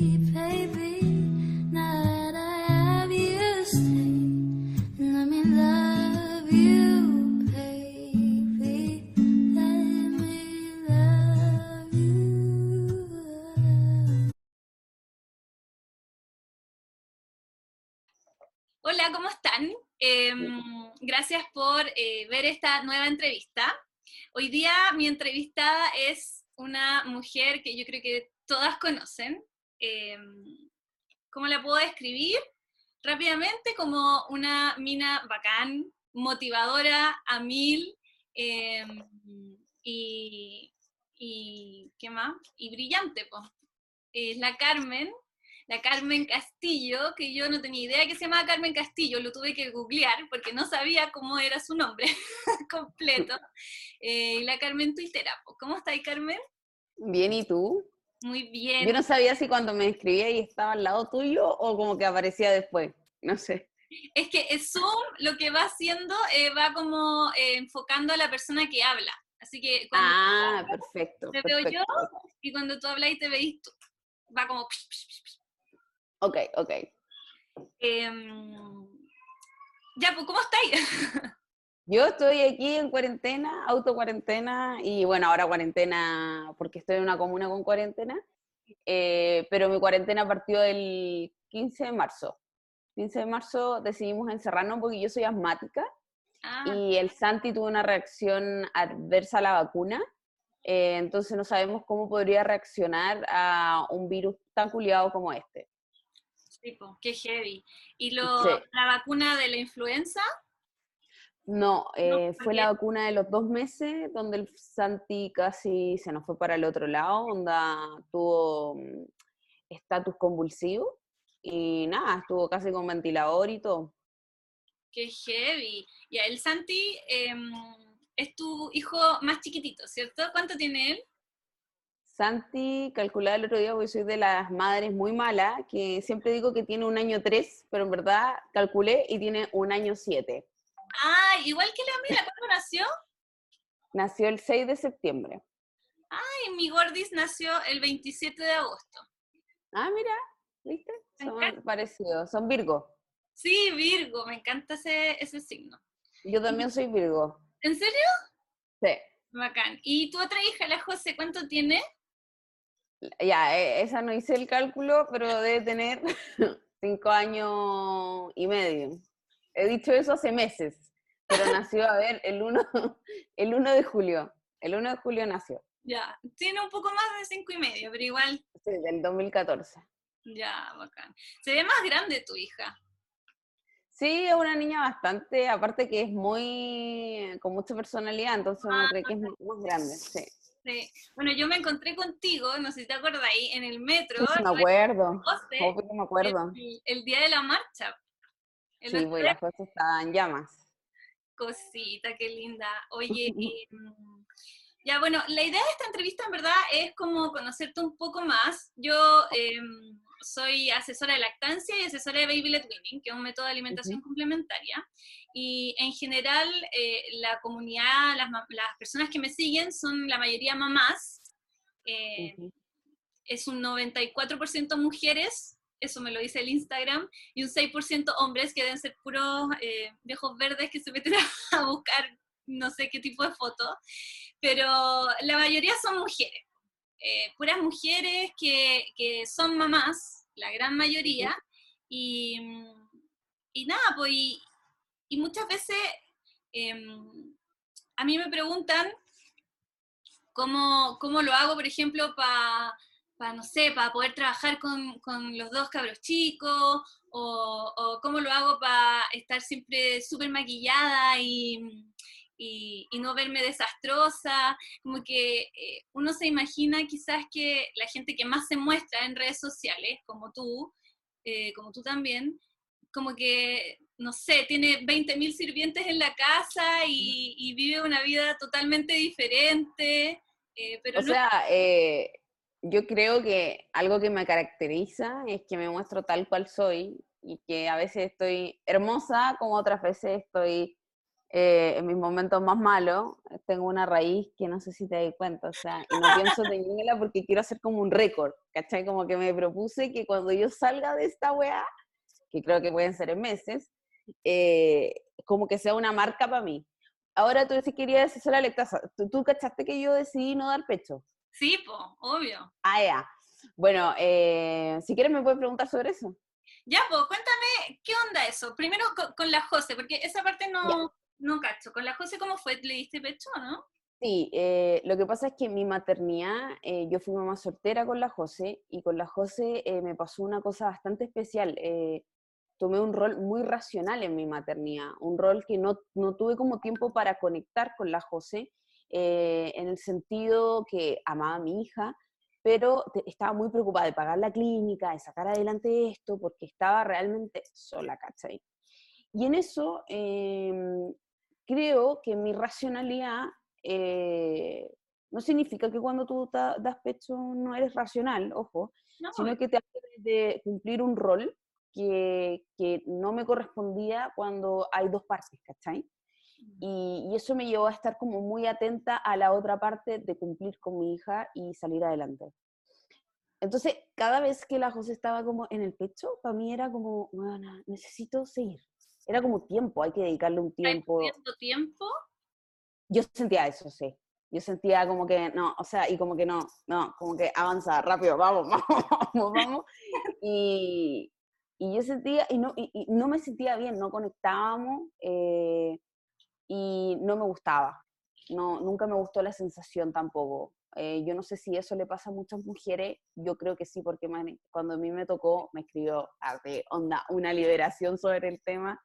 Hola, ¿cómo están? Em, gracias por eh, ver esta nueva entrevista. Hoy día mi entrevistada es una mujer que yo creo que todas conocen. Em, ¿Cómo la puedo describir? Rápidamente como una mina bacán, motivadora a mil em, y, ¿qué más? Y brillante, pues. Es la Carmen, la Carmen Castillo, que yo no tenía idea que se llamaba Carmen Castillo, lo tuve que googlear porque no sabía cómo era su nombre completo. Eh, la Carmen Tuitera. ¿cómo estáis, Carmen? Bien, ¿y tú? Muy bien. Yo no sabía si cuando me escribía y estaba al lado tuyo o como que aparecía después. No sé. Es que Zoom lo que va haciendo eh, va como eh, enfocando a la persona que habla. Así que cuando Ah, perfecto. te veo yo y cuando tú hablas y te veis tú, va como... Ok, ok. Em, ya, pues, ¿cómo estáis? Yo estoy aquí en cuarentena, autocuarentena, y bueno, ahora cuarentena porque estoy en una comuna con cuarentena, eh, pero mi cuarentena partió el 15 de marzo. 15 de marzo decidimos encerrarnos porque yo soy asmática Ah, y el Santi tuvo una reacción adversa a la vacuna, eh, entonces no sabemos cómo podría reaccionar a un virus tan culiado como este. sí, qué heavy. ¿Y lo, Sí. la vacuna de la influenza? No, eh, ¿por fue la vacuna de los dos meses donde el Santi casi se nos fue para el otro lado, onda tuvo mm, estatus convulsivo y nada, estuvo casi con ventilador y todo. Qué heavy. Ya, el Santi em, es tu hijo más chiquitito, ¿cierto? ¿Cuánto tiene él? Santi, calculaba el otro día, porque soy de las madres muy malas, que siempre digo que tiene un año tres, pero en verdad calculé y tiene un año siete. Ah, igual que la mía, ¿cuándo nació? Nació el 6 de septiembre. Ay, mi Gordis nació el 27 de agosto. Ah, mira, ¿viste? Son parecidos, son Virgo. Sí, Virgo, me encanta ese, ese signo. Yo también soy Virgo. ¿En serio? Sí. Bacán. ¿Y tu otra hija, la José, cuánto tiene? Ya, e- esa no hice el cálculo, pero debe tener cinco años y medio. He dicho eso hace meses, pero nació, a ver, el 1, el 1 de julio. El 1 de julio nació, Ya, tiene un poco más de cinco y medio, pero igual, sí, del 2014. ya, bacán. Se ve más grande tu hija. Sí, es una niña bastante, aparte que es muy, con mucha personalidad, entonces Ah, cree que es más más grande, sí. Sí. Bueno, yo me encontré contigo, no sé si te acuerdas ahí, en el metro. Sí, sí, me acuerdo, José, obvio que me acuerdo. el, el día de la marcha. Sí, día, las cosas estaban llamas. Cosita, qué linda. Oye, em, ya bueno, la idea de esta entrevista en verdad es como conocerte un poco más. Yo em, soy asesora de lactancia y asesora de Baby Led Weaning, que es un método de alimentación complementaria. Y en general, eh, la comunidad, las, las personas que me siguen son la mayoría mamás. Eh, Ujú. es un 94% mujeres, eso me lo dice el Instagram, y un 6% hombres que deben ser puros eh, viejos verdes que se meten a buscar no sé qué tipo de fotos, pero la mayoría son mujeres, eh, puras mujeres que, que son mamás, la gran mayoría, y, y nada, pues, y, y muchas veces em, a mí me preguntan cómo, cómo lo hago, por ejemplo, para, no sé, para poder trabajar con, con los dos cabros chicos, o, o cómo lo hago para estar siempre súper maquillada y, y, y no verme desastrosa. Como que eh, uno se imagina quizás que la gente que más se muestra en redes sociales, como tú, eh, como tú también, como que, no sé, tiene 20.000 sirvientes en la casa y, y vive una vida totalmente diferente. eh, pero O no- sea, eh, yo creo que algo que me caracteriza es que me muestro tal cual soy y que a veces estoy hermosa como otras veces estoy eh, en mis momentos más malos, tengo una raíz que no sé si te das cuenta, o sea, y no pienso tenerla porque quiero hacer como un récord, ¿cachai? Como que me propuse que cuando yo salga de esta weá, que creo que pueden ser en meses, eh, como que sea una marca para mí. Ahora tú que querías decir la lactancia, ¿Tú, ¿Tú, cachaste que yo decidí no dar pecho? Sí, po, obvio. Ah, ya. Bueno, eh, si quieres me puedes preguntar sobre eso. Ya, pues, cuéntame, ¿qué onda eso? Primero con, la Jose, porque esa parte no, no cacho. ¿Con la Jose cómo fue? ¿Le diste pecho no? Sí, eh, lo que pasa es que mi maternidad, eh, yo fui mamá soltera con la Jose y con la Jose eh, me pasó una cosa bastante especial. tomé un rol muy racional en mi maternidad, un rol que no, no tuve como tiempo para conectar con la Jose, en el sentido que amaba a mi hija, pero estaba muy preocupada de pagar la clínica, de sacar adelante esto, porque estaba realmente sola, ¿cachai? Y en eso em, creo que mi racionalidad eh, no significa que cuando tú das pecho no eres racional, ojo, sino que te hace de cumplir un rol que, que, no me correspondía cuando hay dos partes, ¿cachai? Y, y, eso me llevó a estar como muy atenta a la otra parte de cumplir con mi hija y salir adelante. Entonces, cada vez que la José estaba como en el pecho, para mí era como, bueno, necesito seguir, era como tiempo, hay que dedicarle un tiempo. ¿Hay tiempo? Yo sentía eso, sí. Yo sentía como que no, o sea, y como que no, no, como que avanza rápido, vamos, vamos, vamos, vamos. Y, y yo sentía, y no, y, no me sentía bien, no conectábamos eh, y no me gustaba. No, nunca me gustó la sensación tampoco. Eh, yo no sé si eso le pasa a muchas mujeres, yo creo que sí, porque cuando a mí me tocó, me escribió a onda, una liberación sobre el tema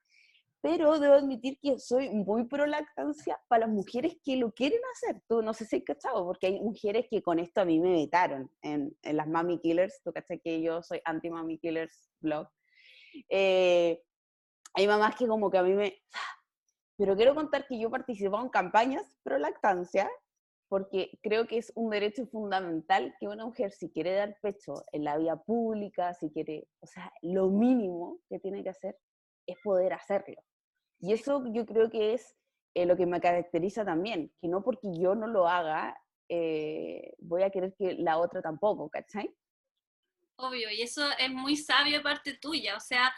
pero debo admitir que soy muy pro lactancia para las mujeres que lo quieren hacer. Tú no sé si cachado, porque hay mujeres que con esto a mí me evitaron en, en las Mami Killers. Tú cachas que yo soy anti Mami Killers blog. Eh, hay mamás que como que a mí me... Pero quiero contar que yo participado en campañas pro lactancia porque creo que es un derecho fundamental que una mujer si quiere dar pecho en la vía pública, si quiere, o sea, lo mínimo que tiene que hacer es poder hacerlo. Y eso yo creo que es eh, lo que me caracteriza también, que no porque yo no lo haga, eh, voy a querer que la otra tampoco, ¿cachai? Obvio, y eso es muy sabio parte tuya, o sea,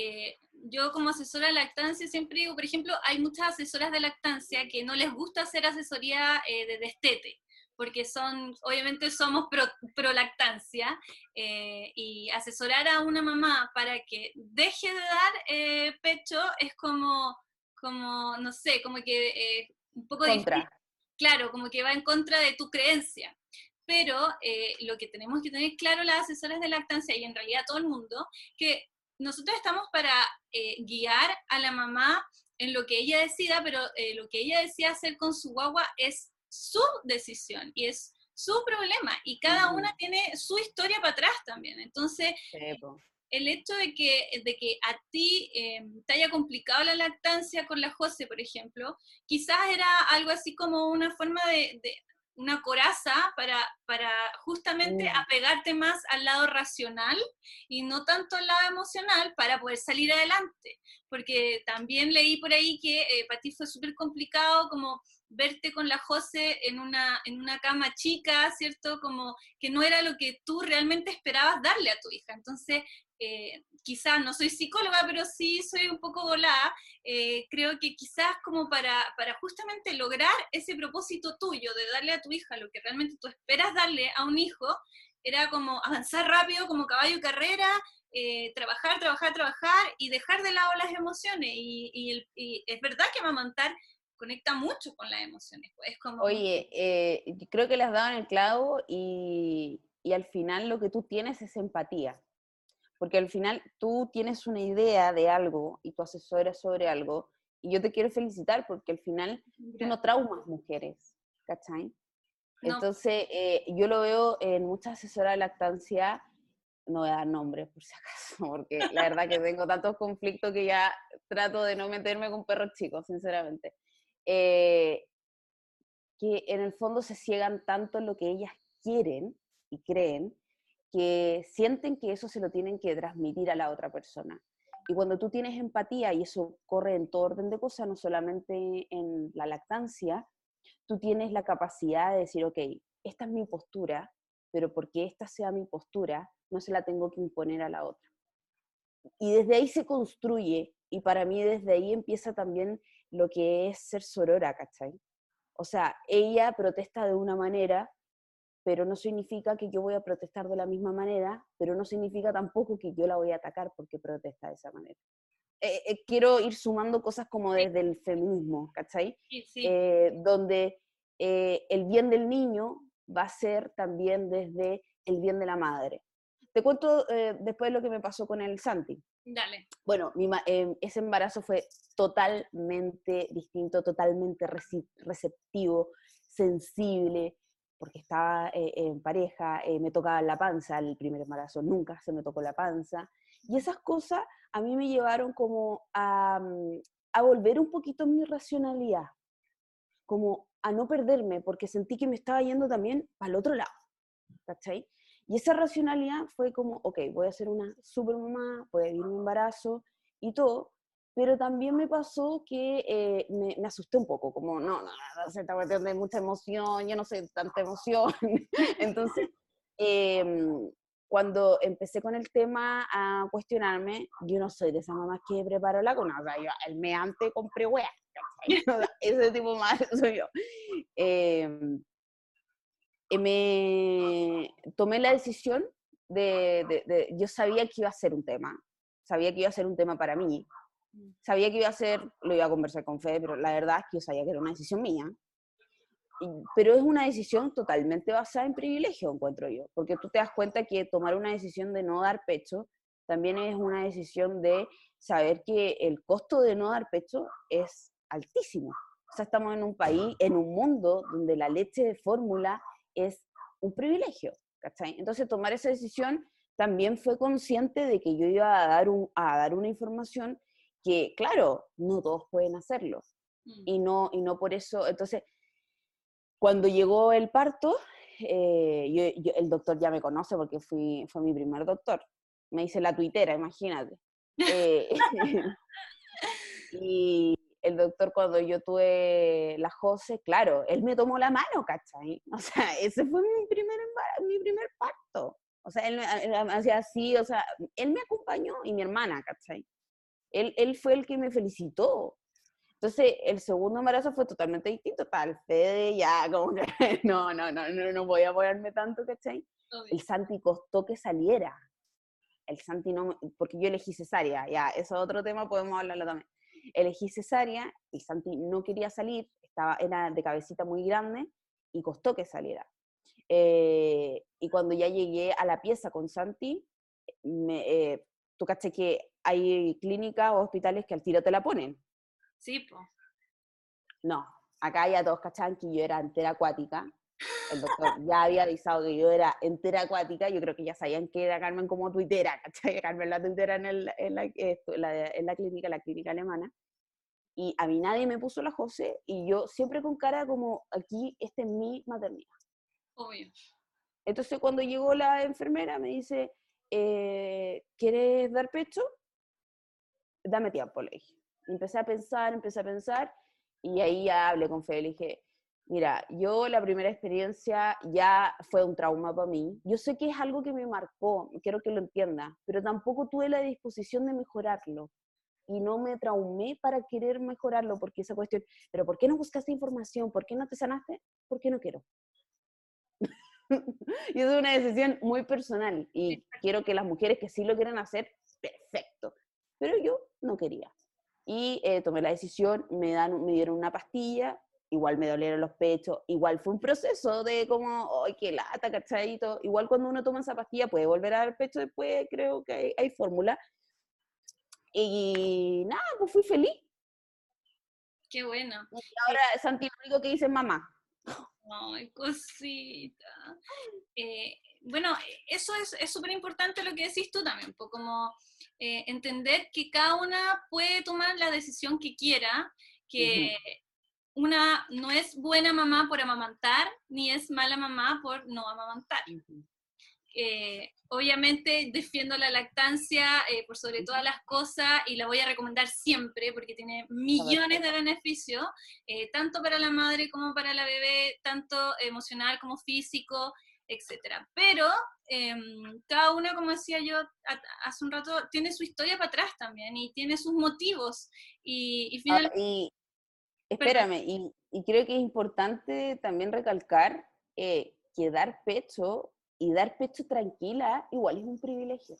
eh, yo como asesora de lactancia siempre digo, por ejemplo, hay muchas asesoras de lactancia que no les gusta hacer asesoría de destete, porque son, obviamente somos pro, pro lactancia, y asesorar a una mamá para que deje de dar pecho es como, como, no sé, como que eh, un poco contra. Claro, como que va en contra de tu creencia. Pero eh, lo que tenemos que tener claro las asesoras de lactancia y en realidad todo el mundo, que nosotros estamos para eh, guiar a la mamá en lo que ella decida, pero lo que ella decida hacer con su guagua es su decisión y es su problema y cada una tiene su historia para atrás también. Entonces, el hecho de que, de que a ti em, te haya complicado la lactancia con la Jose, por ejemplo, quizás era algo así como una forma de, una coraza para, para justamente apegarte más al lado racional y no tanto al lado emocional para poder salir adelante. Porque también leí por ahí que eh, para ti fue súper complicado como verte con la Jose en una, en una cama chica, ¿cierto? Como que no era lo que tú realmente esperabas darle a tu hija. Entonces, eh, quizás no soy psicóloga, pero sí soy un poco volada, eh, creo que quizás como para, para justamente lograr ese propósito tuyo de darle a tu hija lo que realmente tú esperas darle a un hijo, era como avanzar rápido como caballo carrera, eh, trabajar, trabajar, trabajar y dejar de lado las emociones. Y, es verdad que amamantar conecta mucho con las emociones. Pues. Oye, eh, creo que dado en el clavo y, y al final lo que tú tienes es empatía porque al final tú tienes una idea de algo y tu asesoras sobre algo, y yo te quiero felicitar porque al final tú no traumas mujeres, ¿cachai? Entonces, eh, yo lo veo en muchas asesoras de lactancia, no voy a dar nombres por si acaso, porque la verdad que tengo tantos conflictos que ya trato de no meterme con perros chicos, sinceramente. Eh, que en el fondo se ciegan tanto en lo que ellas quieren y creen, que sienten que eso se lo tienen que transmitir a la otra persona. Y cuando tú tienes empatía, y eso corre en todo orden de cosas, no solamente en la lactancia, tú tienes la capacidad de decir, ok, esta es mi postura, pero porque esta sea mi postura, no se la tengo que imponer a la otra. Y desde ahí se construye, y para mí desde ahí empieza también lo que es ser sorora, ¿cachai? O sea, ella protesta de una manera, pero no significa que yo voy a protestar de la misma manera, pero no significa tampoco que yo la voy a atacar porque protesta de esa manera. Eh, eh, quiero ir sumando cosas como desde el feminismo, ¿cachai? Sí, sí. Eh, donde el bien del niño va a ser también desde el bien de la madre. Te cuento después lo que me pasó con el Santi. Dale. Bueno, mi ese embarazo fue totalmente distinto, totalmente receptivo, sensible, porque estaba en pareja, me tocaba la panza el primer embarazo, nunca se me tocó la panza. Y esas cosas a mí me llevaron como a, mm, a volver un poquito mi racionalidad, como a no perderme, porque sentí que me estaba yendo también al otro lado, ¿cachai? Y esa racionalidad fue como, ok, voy a ser una super mamá, voy a vivir mi embarazo y todo, pero también me pasó que eh, me, me, asusté un poco, como, no, no, no, se está metiendo mucha emoción, yo no sé tanta emoción. Entonces, eh, cuando empecé con el tema a cuestionarme, yo no soy de esa mamá que preparo la cuna, o sea, yo el meante compré wea, ese tipo más soy yo. Em, me tomé la decisión de, de, de, yo sabía que iba a ser un tema, sabía que iba a ser un tema para mí. Sabía que iba a ser, lo iba a conversar con Fede, pero la verdad es que yo sabía que era una decisión mía, pero es una decisión totalmente basada en privilegio, encuentro yo, porque tú te das cuenta que tomar una decisión de no dar pecho también es una decisión de saber que el costo de no dar pecho es altísimo. O sea, estamos en un país, en un mundo donde la leche de fórmula es un privilegio, ¿cachai? Entonces tomar esa decisión también fue consciente de que yo iba a dar, un, a dar una información que, claro, no todos pueden hacerlo. Mm. Y no, y no por eso, entonces cuando llegó el parto, eh, el doctor ya me conoce porque fui, fue mi primer doctor. Me hice la tuitera, imagínate. Eh, y el doctor cuando yo tuve la Jose, claro, él me tomó la mano, ¿cachai? O sea, ese fue mi primer, mi primer parto. O sea, él, hacía así, o sea, él me acompañó y mi hermana, ¿cachai? Él, él fue el que me felicitó. Entonces, el segundo embarazo fue totalmente distinto. Tal, Fede ya, como que, no, no, no, no, no voy a apoyarme tanto, ¿cachai? El Santi costó que saliera. El Santi no, porque yo elegí cesárea, ya, eso es otro tema, podemos hablarlo también. Elegí cesárea, el Santi no quería salir, estaba, era de cabecita muy grande y costó que saliera. Eh, y cuando ya llegué a la pieza con Santi, me, eh, tú caché que hay clínicas o hospitales que al tiro te la ponen. Sí, pues. No, acá ya todos cachaban que yo era entera acuática. El doctor ya había avisado que yo era entera acuática. Yo creo que ya sabían que era Carmen como tuitera, ¿cachai? Carmen la tuitera en, el, en, la, en la clínica, la clínica alemana. Y a mí nadie me puso la José y yo siempre con cara como, aquí, este es mi maternidad. Obvio. Entonces cuando llegó la enfermera me dice, eh, ¿quieres dar pecho? Dame tiempo, le dije empecé a pensar, empecé a pensar, y ahí ya hablé con Fede, le dije, mira, yo la primera experiencia ya fue un trauma para mí. Yo sé que es algo que me marcó, quiero que lo entienda, pero tampoco tuve la disposición de mejorarlo. Y no me traumé para querer mejorarlo, porque esa cuestión, pero ¿por qué no buscaste información? ¿Por qué no te sanaste? Porque no quiero. y es una decisión muy personal y quiero que las mujeres que sí lo quieren hacer, perfecto. Pero yo no quería y eh, tomé la decisión, me, dan, me dieron una pastilla, igual me dolieron los pechos, igual fue un proceso de como, ay, qué lata, cachadito, igual cuando uno toma esa pastilla puede volver a dar pecho después, creo que hay, hay fórmula. Y nada, pues fui feliz. Qué bueno. Y ahora Santi lo único que dice mamá. Ay, cosita. Eh, bueno, eso es súper importante lo que decís tú también, como eh, entender que cada una puede tomar la decisión que quiera, que una no es buena mamá por amamantar, ni es mala mamá por no amamantar. Eh, obviamente defiendo la lactancia eh, por sobre todas las cosas y la voy a recomendar siempre porque tiene millones de beneficios, eh, tanto para la madre como para la bebé, tanto emocional como físico, etcétera. Pero em, cada una, como decía yo a- hace un rato, tiene su historia para atrás también y tiene sus motivos. Y, y Ah, finalmente, y espérame, y, y creo que es importante también recalcar eh, que dar pecho y dar pecho tranquila igual es un privilegio.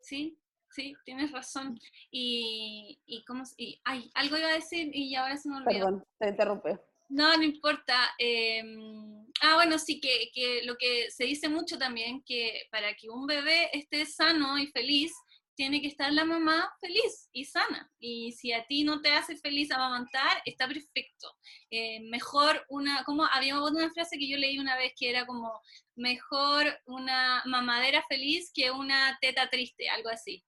sí, sí, tienes razón. Y, y, cómo, y ay, algo iba a decir y ahora se me olvidó. Perdón, te interrumpí. No, no importa. em, ah, bueno, sí, que, que lo que se dice mucho también, que para que un bebé esté sano y feliz, tiene que estar la mamá feliz y sana. Y si a ti no te hace feliz amamantar, está perfecto. Eh, mejor una, como había una frase que yo leí una vez que era como, mejor una mamadera feliz que una teta triste, algo así.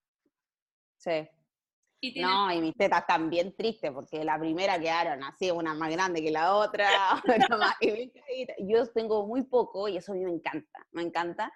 Sí. Y No, y mis tetas también tristes, porque la primera quedaron así, una más grande que la otra, una más y. Yo tengo muy poco y eso a mí me encanta, me encanta.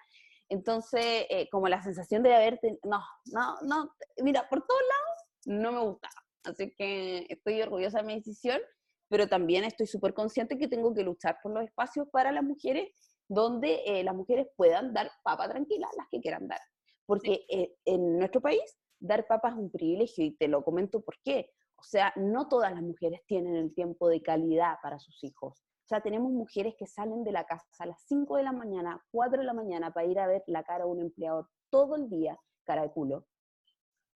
Entonces, eh, como la sensación de haber, ten- no, no, no, mira, por todos lados no me gusta. Así que estoy orgullosa de mi decisión, pero también estoy súper consciente que tengo que luchar por los espacios para las mujeres donde eh, las mujeres puedan dar papa tranquila, las que quieran dar. Porque eh, en nuestro país dar papas es un privilegio y te lo comento por qué. O sea, no todas las mujeres tienen el tiempo de calidad para sus hijos. O sea, tenemos mujeres que salen de la casa a las 5 de la mañana, 4 de la mañana para ir a ver la cara de un empleador todo el día, cara de culo,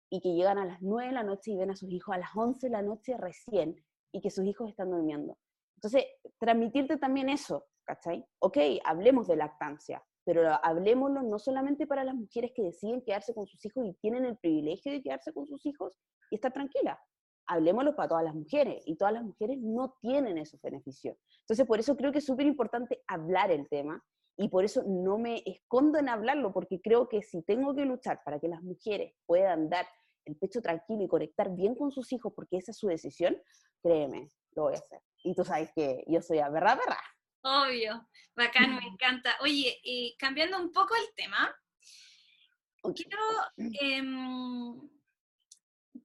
y que llegan a las 9 de la noche y ven a sus hijos a las 11 de la noche recién y que sus hijos están durmiendo. Entonces, transmitirte también eso, ¿cachai? Ok, hablemos de lactancia, pero hablemoslo no solamente para las mujeres que deciden quedarse con sus hijos y tienen el privilegio de quedarse con sus hijos y estar tranquila. Hablemoslo para todas las mujeres y todas las mujeres no tienen esos beneficios. Entonces, por eso creo que es súper importante hablar el tema y por eso no me escondo en hablarlo, porque creo que si tengo que luchar para que las mujeres puedan dar el pecho tranquilo y conectar bien con sus hijos, porque esa es su decisión, créeme, lo voy a hacer. Y tú sabes que yo soy a verra, verra. Obvio, bacán, me encanta. Oye, y cambiando un poco el tema, quiero, em,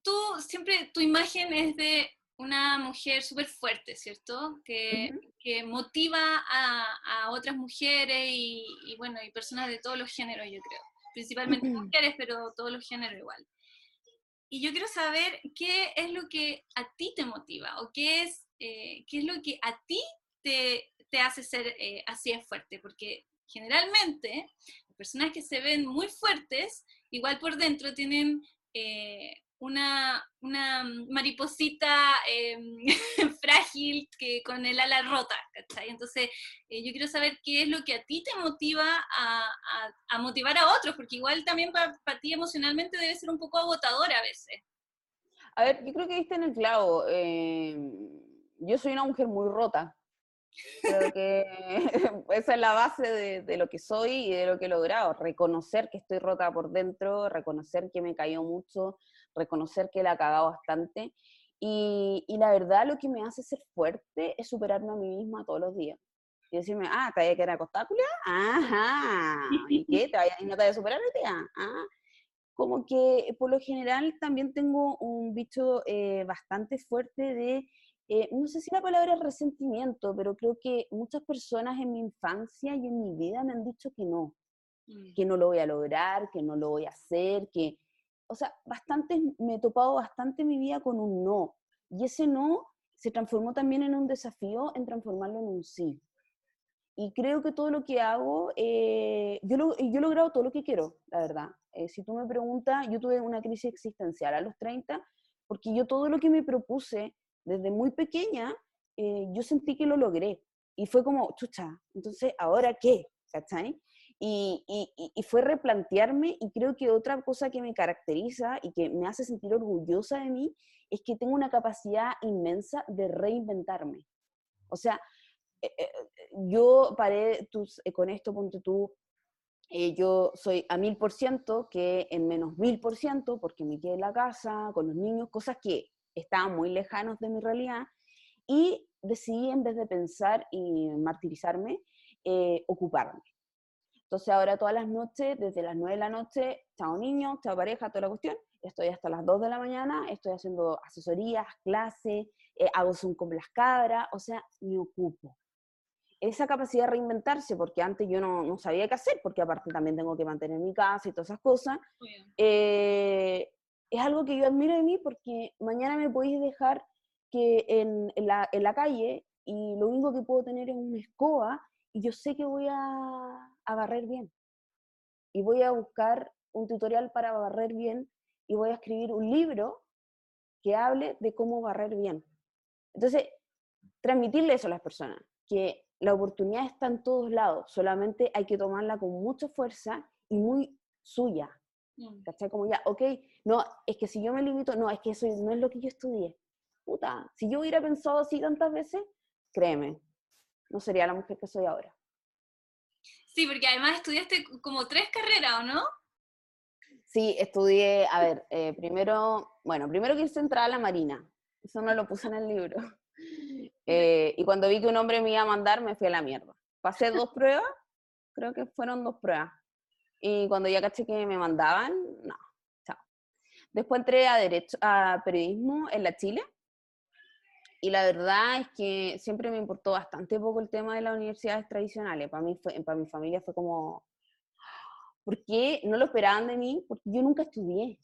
tú siempre, tu imagen es de una mujer súper fuerte, ¿cierto? Que, que motiva a, a otras mujeres y, y, bueno, y personas de todos los géneros, yo creo. Principalmente mujeres, pero todos los géneros igual. Y yo quiero saber qué es lo que a ti te motiva o qué es, eh, qué es lo que a ti te, te hace ser eh, así de fuerte, porque generalmente las personas que se ven muy fuertes, igual por dentro tienen eh, una, una mariposita eh, frágil que con el ala rota, ¿cachai? Entonces, eh, yo quiero saber qué es lo que a ti te motiva a, motivar a otros, porque igual también para ti emocionalmente debe ser un poco agotador a veces. A ver, yo creo que diste en el clavo. eh, yo soy una mujer muy rota. Creo que esa es la base de, de lo que soy y de lo que he logrado. Reconocer que estoy rota por dentro, reconocer que me cayó mucho, reconocer que la he cagado bastante. Y, y la verdad lo que me hace ser fuerte es superarme a mí misma todos los días. Y decirme, ah, ¿te vaya a quedar? Ajá. ¿Y qué? ¿Te vaya, ¿Y no te vaya a superar hoy día? Ah. Como que por lo general también tengo un bicho eh, bastante fuerte de eh, no sé si la palabra es resentimiento, pero creo que muchas personas en mi infancia y en mi vida me han dicho que no, que no lo voy a lograr, que no lo voy a hacer, que, o sea, bastante, me he topado bastante en mi vida con un no. Y ese no se transformó también en un desafío en transformarlo en un sí. Y creo que todo lo que hago, eh, yo, lo, yo he logrado todo lo que quiero, la verdad. Eh, si tú me preguntas, yo tuve una crisis existencial a los 30, porque yo todo lo que me propuse desde muy pequeña, eh, yo sentí que lo logré. Y fue como, chucha, entonces, ¿ahora qué? ¿Cachai? Y, y, y fue replantearme y creo que otra cosa que me caracteriza y que me hace sentir orgullosa de mí es que tengo una capacidad inmensa de reinventarme. O sea, eh, eh, yo paré tus, eh, con esto, ponte tú, eh, yo soy a mil por ciento que en menos mil por ciento porque me quedé en la casa con los niños, cosas que estaban muy lejanos de mi realidad y decidí en vez de pensar y martirizarme, eh, ocuparme. Entonces ahora todas las noches, desde las 9 de la noche, chao niños, chao pareja, toda la cuestión, estoy hasta las 2 de la mañana, estoy haciendo asesorías, clases, eh, hago Zoom con las cabras, o sea, me ocupo. Esa capacidad de reinventarse, porque antes yo no, no sabía qué hacer, porque aparte también tengo que mantener mi casa y todas esas cosas, eh, es algo que yo admiro de mí porque mañana me podéis dejar que en, en la, en la calle y lo único que puedo tener es una escoba y yo sé que voy a, a barrer bien. Y voy a buscar un tutorial para barrer bien y voy a escribir un libro que hable de cómo barrer bien. Entonces, transmitirle eso a las personas, que la oportunidad está en todos lados, solamente hay que tomarla con mucha fuerza y muy suya. Mm. ¿Cachai? Como ya, ok, no, es que si yo me limito, no, es que eso no es lo que yo estudié. Puta, si yo hubiera pensado así tantas veces, créeme, no sería la mujer que soy ahora. Sí, porque además estudiaste como tres carreras, ¿o no? Sí, estudié, a ver, eh, primero, bueno, primero quise entrar a la Marina, eso no lo puse en el libro. Eh, y cuando vi que un hombre me iba a mandar, me fui a la mierda. Pasé dos pruebas, creo que fueron dos pruebas. Y cuando ya caché que me mandaban, no, chao. Después entré a, derecho, a periodismo en la Chile. Y la verdad es que siempre me importó bastante poco el tema de las universidades tradicionales. Para mí, fue, para mi familia fue como, ¿por qué no lo esperaban de mí? Porque yo nunca estudié.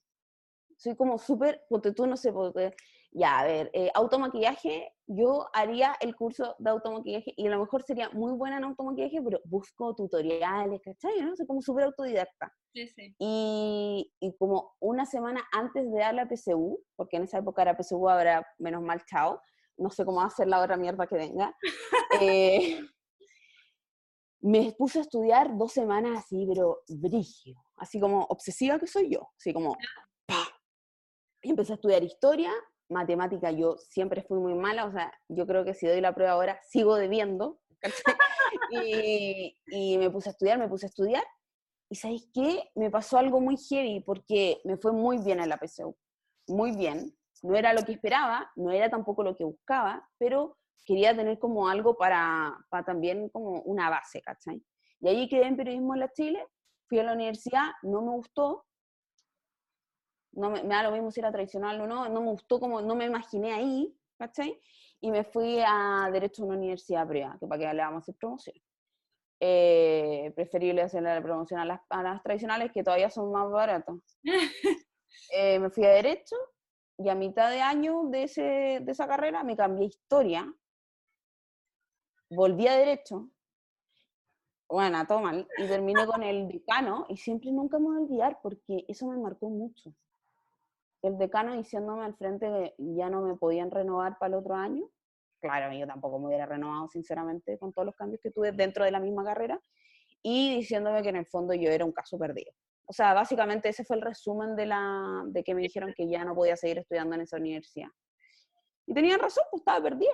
Soy como súper, porque tú no sé, porque, ya, a ver, eh, automaquillaje, yo haría el curso de automaquillaje y a lo mejor sería muy buena en automaquillaje, pero busco tutoriales, ¿cachai? ¿no? Soy como súper autodidacta. Sí, sí. Y, y como una semana antes de dar la PSU, porque en esa época era PSU, ahora menos mal, chao, no sé cómo va a ser la otra mierda que venga, eh, me puse a estudiar dos semanas así, pero brigio, así como obsesiva que soy yo, así como, ¡pa! Y empecé a estudiar historia, matemática yo siempre fui muy mala, o sea, yo creo que si doy la prueba ahora, sigo debiendo, y, me puse a estudiar, me puse a estudiar, y ¿sabéis qué? Me pasó algo muy heavy, porque me fue muy bien en la PSU, muy bien, no era lo que esperaba, no era tampoco lo que buscaba, pero quería tener como algo para, para también como una base, ¿cachai? Y ahí quedé en periodismo en la Chile, fui a la universidad, no me gustó, no me, me da lo mismo si era tradicional o no, no me gustó como, no me imaginé ahí, ¿cachai? Y me fui a Derecho a una universidad privada, que para qué le vamos a hacer promoción. Eh, preferible hacer la promoción a las, a las tradicionales que todavía son más baratas. Eh, me fui a Derecho y a mitad de año de, ese, de esa carrera me cambié a Historia, volví a Derecho, bueno, todo mal, y terminé con el decano, y siempre nunca me voy a olvidar porque eso me marcó mucho. El decano diciéndome al frente que ya no me podían renovar para el otro año. Claro, yo tampoco me hubiera renovado, sinceramente, con todos los cambios que tuve dentro de la misma carrera, y diciéndome que en el fondo yo era un caso perdido. O sea, básicamente ese fue el resumen de, la, de que me dijeron que ya no podía seguir estudiando en esa universidad. Y tenían razón, pues estaba perdida.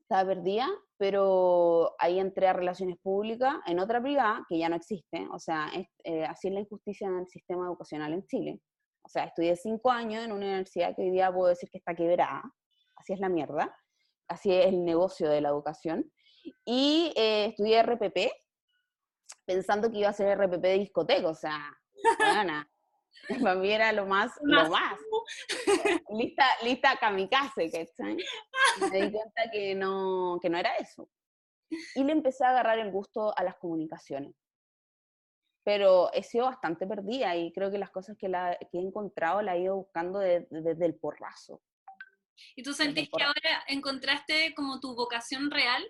Estaba perdida, pero ahí entré a relaciones públicas en otra privada que ya no existe. O sea, es, eh, así es la injusticia en el sistema educacional en Chile. O sea, estudié cinco años en una universidad que hoy día puedo decir que está quebrada. Así es la mierda. Así es el negocio de la educación. Y eh, estudié RPP, pensando que iba a ser RPP de discoteca, o sea, para mí era lo más, lo más. Lista, lista kamikaze, ¿cachai? Me di cuenta que no, que no era eso. Y le empecé a agarrar el gusto a las comunicaciones. Pero he sido bastante perdida y creo que las cosas que, la, que he encontrado las he ido buscando de- de- desde el porrazo. ¿Y tú sentís que ahora encontraste como tu vocación real?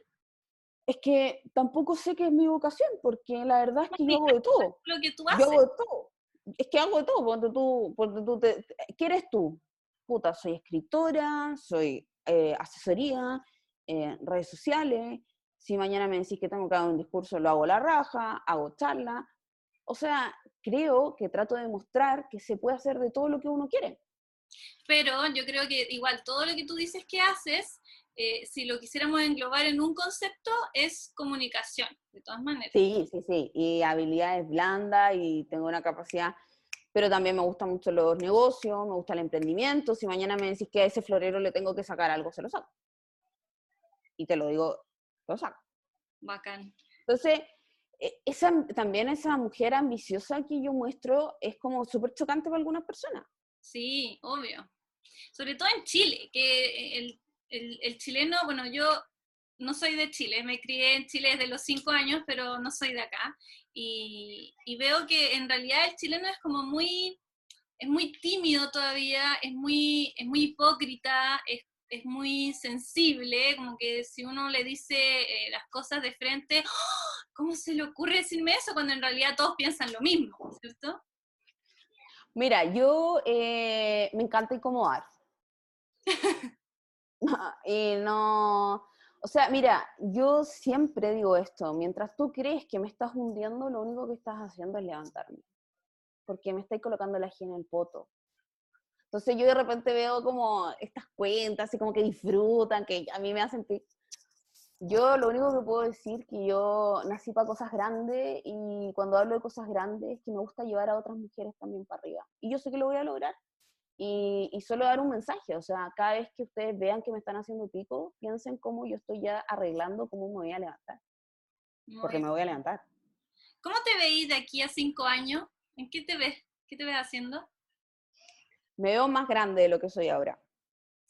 Es que tampoco sé qué es mi vocación, porque la verdad es que yo hago de todo. Lo que tú Yo haces. hago de todo. Es que hago de todo. Ponte tú, ponte tú te- ¿Qué eres tú? Puta, soy escritora, soy eh, asesoría, eh, redes sociales. Si mañana me decís que tengo que dar un discurso, lo hago la raja, hago charla. O sea, creo que trato de demostrar que se puede hacer de todo lo que uno quiere. Pero yo creo que igual todo lo que tú dices que haces, eh, si lo quisiéramos englobar en un concepto, es comunicación, de todas maneras. Sí, sí, sí. Y habilidades blandas y tengo una capacidad, pero también me gustan mucho los negocios, me gusta el emprendimiento. Si mañana me decís que a ese florero le tengo que sacar algo, se lo saco. Y te lo digo, lo saco. Bacán. Entonces, esa, también esa mujer ambiciosa que yo muestro es como súper chocante para algunas personas. Sí, obvio. Sobre todo en Chile, que el, el- el chileno, bueno, yo no soy de Chile, me crié en Chile desde los cinco años, pero no soy de acá. Y, y veo que en realidad el chileno es como muy, es muy tímido todavía, es muy, es muy hipócrita, es, es muy sensible, como que si uno le dice eh, las cosas de frente, ¡oh! ¿Cómo se le ocurre decirme eso cuando en realidad todos piensan lo mismo, ¿cierto? Mira, yo eh, me encanta incomodar. y no, o sea, mira, yo siempre digo esto, mientras tú crees que me estás hundiendo, lo único que estás haciendo es levantarme, porque me estáis colocando la ají en el poto. Entonces yo de repente veo como estas cuentas, así como que disfrutan, que a mí me hacen... Yo lo único que puedo decir que yo nací para cosas grandes y cuando hablo de cosas grandes es que me gusta llevar a otras mujeres también para arriba. Y yo sé que lo voy a lograr. Y, y solo dar un mensaje, o sea, cada vez que ustedes vean que me están haciendo pico, piensen cómo yo estoy ya arreglando cómo me voy a levantar, porque me voy a levantar. ¿Cómo te veís de aquí a cinco años? ¿En qué te ves? ¿Qué te ves haciendo? Me veo más grande de lo que soy ahora.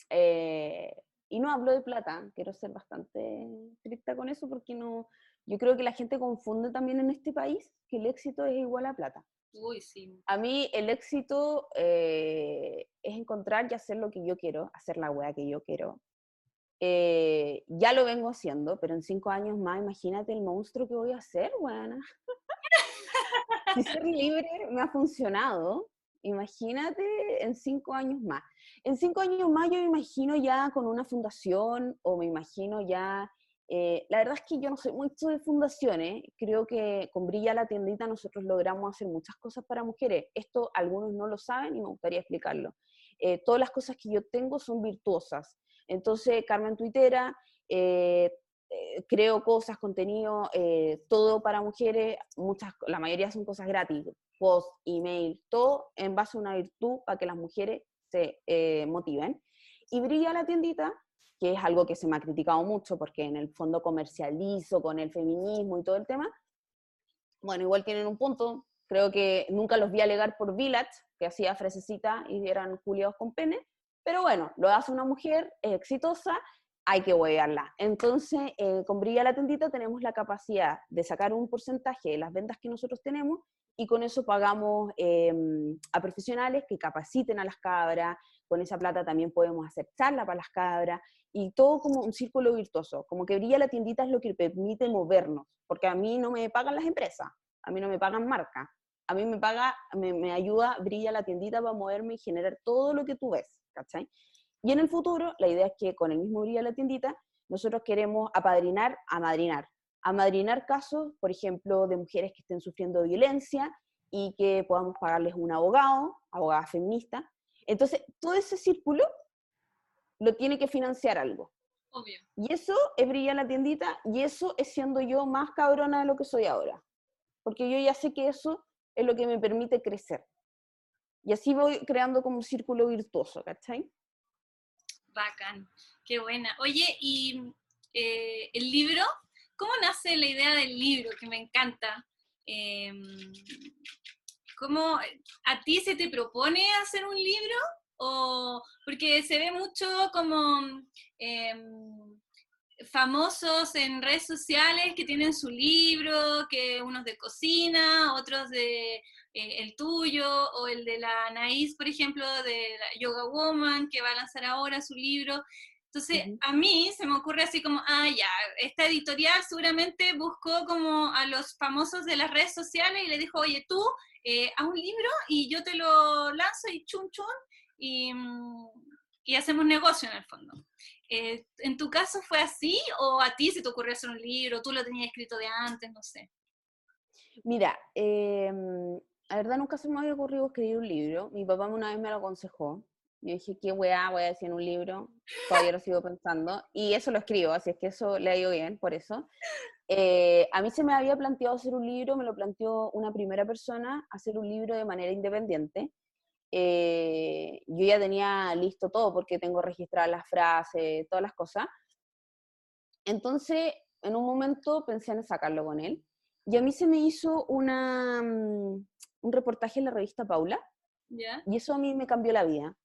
Eh, y no hablo de plata, quiero ser bastante estricta con eso porque no, yo creo que la gente confunde también en este país que el éxito es igual a plata. Uy, sí. A mí el éxito eh, es encontrar y hacer lo que yo quiero, hacer la weá que yo quiero. Eh, ya lo vengo haciendo, pero en cinco años más, imagínate el monstruo que voy a hacer, weana. si ser libre me ha funcionado, imagínate en cinco años más. En cinco años más yo me imagino ya con una fundación o me imagino ya... eh, la verdad es que yo no soy mucho de fundaciones, creo que con Brilla la tiendita nosotros logramos hacer muchas cosas para mujeres. Esto algunos no lo saben y me gustaría explicarlo. Eh, todas las cosas que yo tengo son virtuosas. Entonces, Carmen Tuitera, eh, creo cosas, contenido, todo para mujeres, muchas, la mayoría son cosas gratis, post, email, todo en base a una virtud para que las mujeres se eh, motiven. Y brilla la tiendita, que es algo que se me ha criticado mucho porque en el fondo comercializo con el feminismo y todo el tema. Bueno, igual tienen un punto, creo que nunca los vi alegar por Village, que hacía fresecita y eran culiados con pene, pero bueno, lo hace una mujer, exitosa, hay que huevearla. Entonces, eh, con Brilla la Tendita tenemos la capacidad de sacar un porcentaje de las ventas que nosotros tenemos y con eso pagamos eh, a profesionales que capaciten a las cabras, con esa plata también podemos hacer charla para las cabras y todo como un círculo virtuoso, como que Brilla la Tiendita es lo que permite movernos, porque a mí no me pagan las empresas, a mí no me pagan marcas, a mí me paga, me, me ayuda Brilla la Tiendita para moverme y generar todo lo que tú ves, ¿cachai? Y en el futuro, la idea es que con el mismo Brilla la Tiendita, nosotros queremos apadrinar, amadrinar. Amadrinar casos, por ejemplo, de mujeres que estén sufriendo violencia y que podamos pagarles un abogado, abogada feminista. Entonces, todo ese círculo lo tiene que financiar algo. Obvio. Y eso es Brilla la Tiendita y eso es siendo yo más cabrona de lo que soy ahora. Porque yo ya sé que eso es lo que me permite crecer. Y así voy creando como un círculo virtuoso, ¿cachai? Bacán, qué buena. Oye, y eh, el libro, ¿cómo nace la idea del libro? Que me encanta. Eh, ¿Cómo a ti se te propone hacer un libro? O porque se ve mucho como eh, famosos en redes sociales que tienen su libro, que unos de cocina, otros de eh, el tuyo, o el de la Anaís, por ejemplo, de la Yoga Woman, que va a lanzar ahora su libro. Entonces, a mí se me ocurre así como, ah, ya, esta editorial seguramente buscó como a los famosos de las redes sociales y le dijo, oye, tú, eh, haz un libro y yo te lo lanzo y chun chun y, mm, y hacemos negocio en el fondo. Eh, ¿En tu caso fue así o a ti se te ocurrió hacer un libro, tú lo tenías escrito de antes, no sé? Mira, eh, la verdad nunca se me había ocurrido escribir un libro. Mi papá una vez me lo aconsejó. Yo dije, qué weá voy a decir en un libro. Todavía lo sigo pensando. Y eso lo escribo, así es que eso le ha ido bien, por eso. Eh, a mí se me había planteado hacer un libro, me lo planteó una primera persona, hacer un libro de manera independiente. Eh, yo ya tenía listo todo porque tengo registradas las frases, todas las cosas. Entonces, en un momento pensé en sacarlo con él. Y a mí se me hizo una, mm, un reportaje en la revista Paula, ¿Ya? y eso a mí me cambió la vida.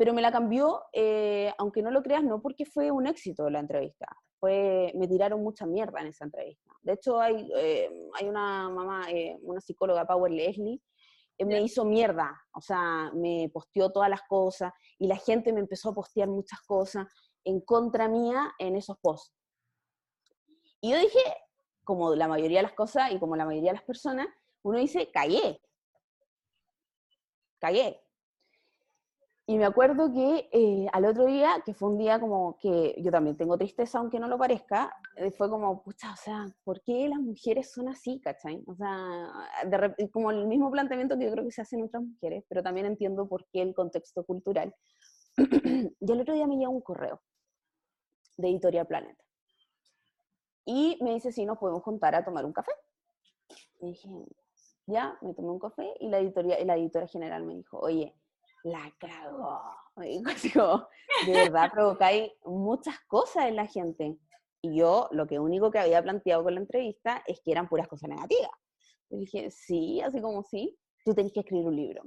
Pero me la cambió, eh, aunque no lo creas, no porque fue un éxito la entrevista. Fue, me tiraron mucha mierda en esa entrevista. De hecho, hay, eh, hay una mamá, eh, una psicóloga, Power Leslie, eh, me hizo mierda. O sea, me posteó todas las cosas y la gente me empezó a postear muchas cosas en contra mía en esos posts. Y yo dije, como la mayoría de las cosas y como la mayoría de las personas, uno dice, callé. Callé. Y me acuerdo que eh, al otro día, que fue un día como que yo también tengo tristeza, aunque no lo parezca, eh, fue como, pucha, o sea, ¿por qué las mujeres son así, cachai? O sea, de como el mismo planteamiento que yo creo que se hace en otras mujeres, pero también entiendo por qué el contexto cultural. y el otro día me llega un correo de Editorial Planeta. Y me dice si nos podemos juntar a tomar un café. Y dije, ya, me tomé un café y la, editoria, la editora general me dijo, oye, la cagó. Así como, de verdad provocáis muchas cosas en la gente. Y yo lo que único que había planteado con la entrevista es que eran puras cosas negativas. Y dije, sí, así como sí, tú tenés que escribir un libro.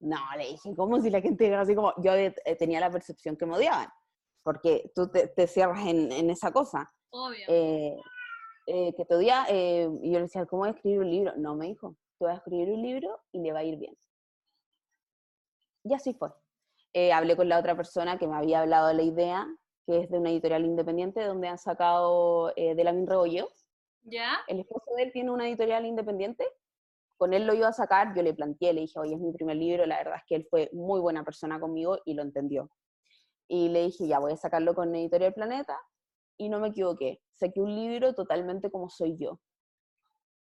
No, le dije, ¿cómo si la gente era así como, yo eh, tenía la percepción que me odiaban, porque tú te, te cierras en, en esa cosa Obvio. eh, eh, que te odia, eh, y yo le decía, ¿cómo voy a escribir un libro? No, me dijo, tú vas a escribir un libro y le va a ir bien. Y así fue. Eh, hablé con la otra persona que me había hablado de la idea, que es de una editorial independiente, donde han sacado eh, de la Min. ¿Ya? El esposo de él tiene una editorial independiente, con él lo iba a sacar, yo le planteé, le dije, oye, es mi primer libro, la verdad es que él fue muy buena persona conmigo y lo entendió. Y le dije, ya, voy a sacarlo con Editorial Planeta, y no me equivoqué, saqué un libro totalmente como soy yo.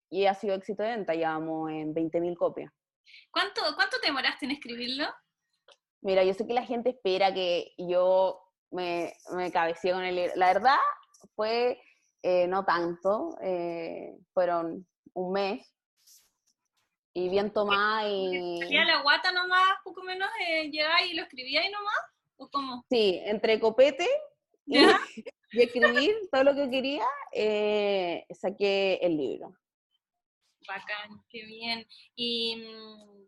Y ha sido éxito de venta, ya vamos en 20.000 copias. ¿Cuánto, ¿Cuánto te demoraste en escribirlo? Mira, yo sé que la gente espera que yo me, me cabecee con el libro. La verdad fue eh, no tanto, eh, fueron un mes, y bien tomada y... ¿Salía la guata nomás, poco menos, eh, llegaba y lo escribía y nomás? ¿O cómo? Sí, entre copete y, y escribir todo lo que quería, eh, saqué el libro. Bacán, qué bien. ¿Y mm,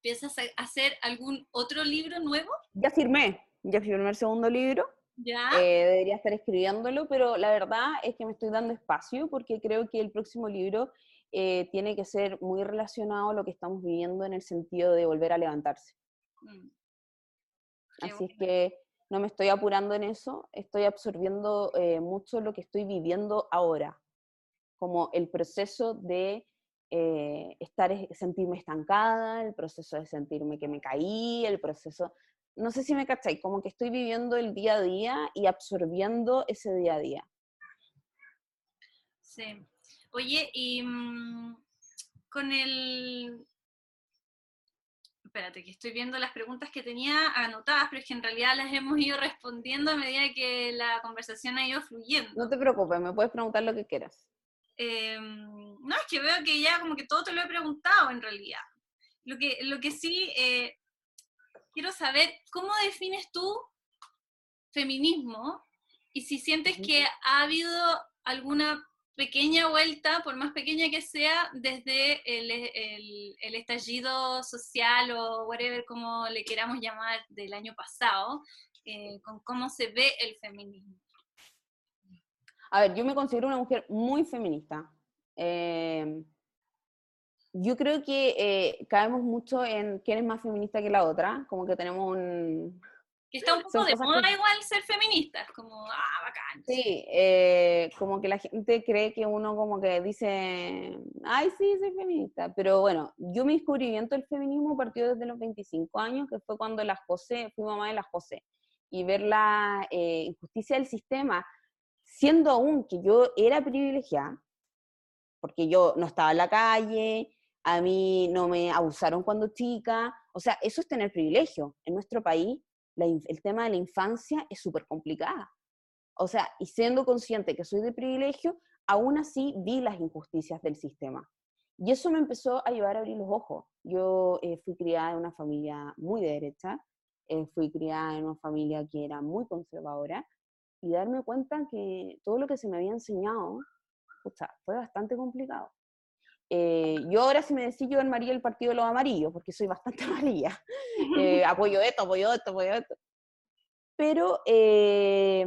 piensas hacer algún otro libro nuevo? Ya firmé, ya firmé el segundo libro, ¿Ya? eh, debería estar escribiéndolo, pero la verdad es que me estoy dando espacio porque creo que el próximo libro eh, tiene que ser muy relacionado a lo que estamos viviendo en el sentido de volver a levantarse. Mm. Así bueno. es que no me estoy apurando en eso, estoy absorbiendo eh, mucho lo que estoy viviendo ahora, como el proceso de eh, estar, es- sentirme estancada, el proceso de sentirme que me caí, el proceso, no sé si me cacháis, como que estoy viviendo el día a día y absorbiendo ese día a día. Sí. Oye, y mm, con el... Espérate, que estoy viendo las preguntas que tenía anotadas, pero es que en realidad las hemos ido respondiendo a medida que la conversación ha ido fluyendo. No te preocupes, me puedes preguntar lo que quieras. Eh, no, es que veo que ya como que todo te lo he preguntado en realidad. Lo que, lo que sí eh, quiero saber, ¿cómo defines tú feminismo? Y si sientes que ha habido alguna pequeña vuelta, por más pequeña que sea, desde el, el- el estallido social o whatever, como le queramos llamar, del año pasado, eh, con cómo se ve el feminismo. A ver, yo me considero una mujer muy feminista. Eh, yo creo que eh, caemos mucho en quién es más feminista que la otra, como que tenemos un... Que está un poco de moda que- igual ser feminista, es como, ah, bacán. Sí, eh, como que la gente cree que uno como que dice, ay, sí, soy feminista, pero bueno, yo mi descubrimiento del feminismo partió desde los 25 años, que fue cuando la José, fui mamá de la José, y ver la eh, injusticia del sistema, siendo aún que yo era privilegiada, porque yo no estaba en la calle, a mí no me abusaron cuando chica, o sea, eso es tener privilegio. En nuestro país, el tema de la infancia es súper complicada. O sea, y siendo consciente que soy de privilegio, aún así vi las injusticias del sistema. Y eso me empezó a llevar a abrir los ojos. Yo eh, fui criada en una familia muy de derecha, eh, fui criada en una familia que era muy conservadora, y darme cuenta que todo lo que se me había enseñado pucha, fue bastante complicado. Eh, yo ahora si me decís, yo armaría el partido de los amarillos, porque soy bastante amarilla. Eh, apoyo esto, apoyo esto, apoyo esto. Pero eh,